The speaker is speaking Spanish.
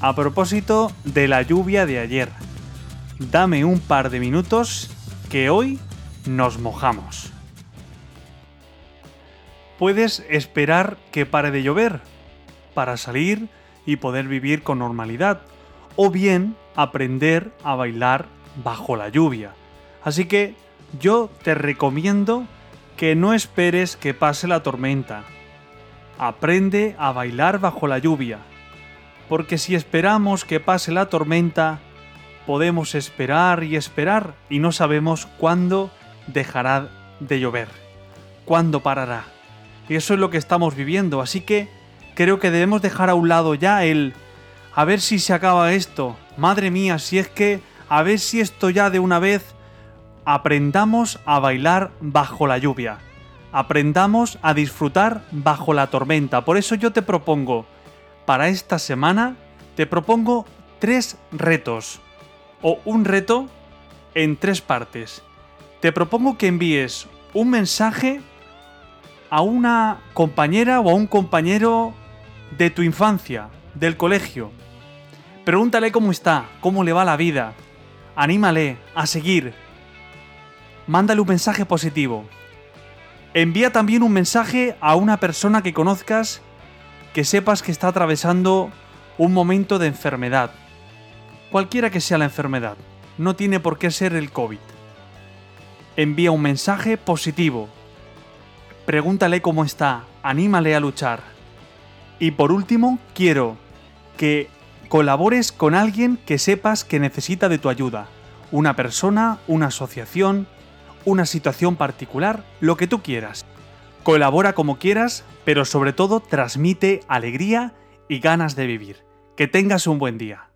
a propósito de la lluvia de ayer. Dame un par de minutos que hoy nos mojamos. Puedes esperar que pare de llover para salir y poder vivir con normalidad, o bien aprender a bailar bajo la lluvia. Así que yo te recomiendo que no esperes que pase la tormenta. Aprende a bailar bajo la lluvia, porque si esperamos que pase la tormenta, podemos esperar y esperar y no sabemos cuándo dejará de llover, cuándo parará. Y eso es lo que estamos viviendo, así que creo que debemos dejar a un lado ya el a ver si se acaba esto. Madre mía, si es que a ver si esto ya de una vez aprendamos a bailar bajo la lluvia. Aprendamos a disfrutar bajo la tormenta. Por eso yo te propongo, para esta semana, te propongo tres retos. O un reto en tres partes. Te propongo que envíes un mensaje a una compañera o a un compañero de tu infancia, del colegio. Pregúntale cómo está, cómo le va la vida. Anímale a seguir, mándale un mensaje positivo. Envía también un mensaje a una persona que conozcas que sepas que está atravesando un momento de enfermedad. Cualquiera que sea la enfermedad, no tiene por qué ser el COVID. Envía un mensaje positivo. Pregúntale cómo está, anímale a luchar. Y por último, quiero que colabores con alguien que sepas que necesita de tu ayuda. Una persona, una asociación, una situación particular, lo que tú quieras. Colabora como quieras, pero sobre todo transmite alegría y ganas de vivir. Que tengas un buen día.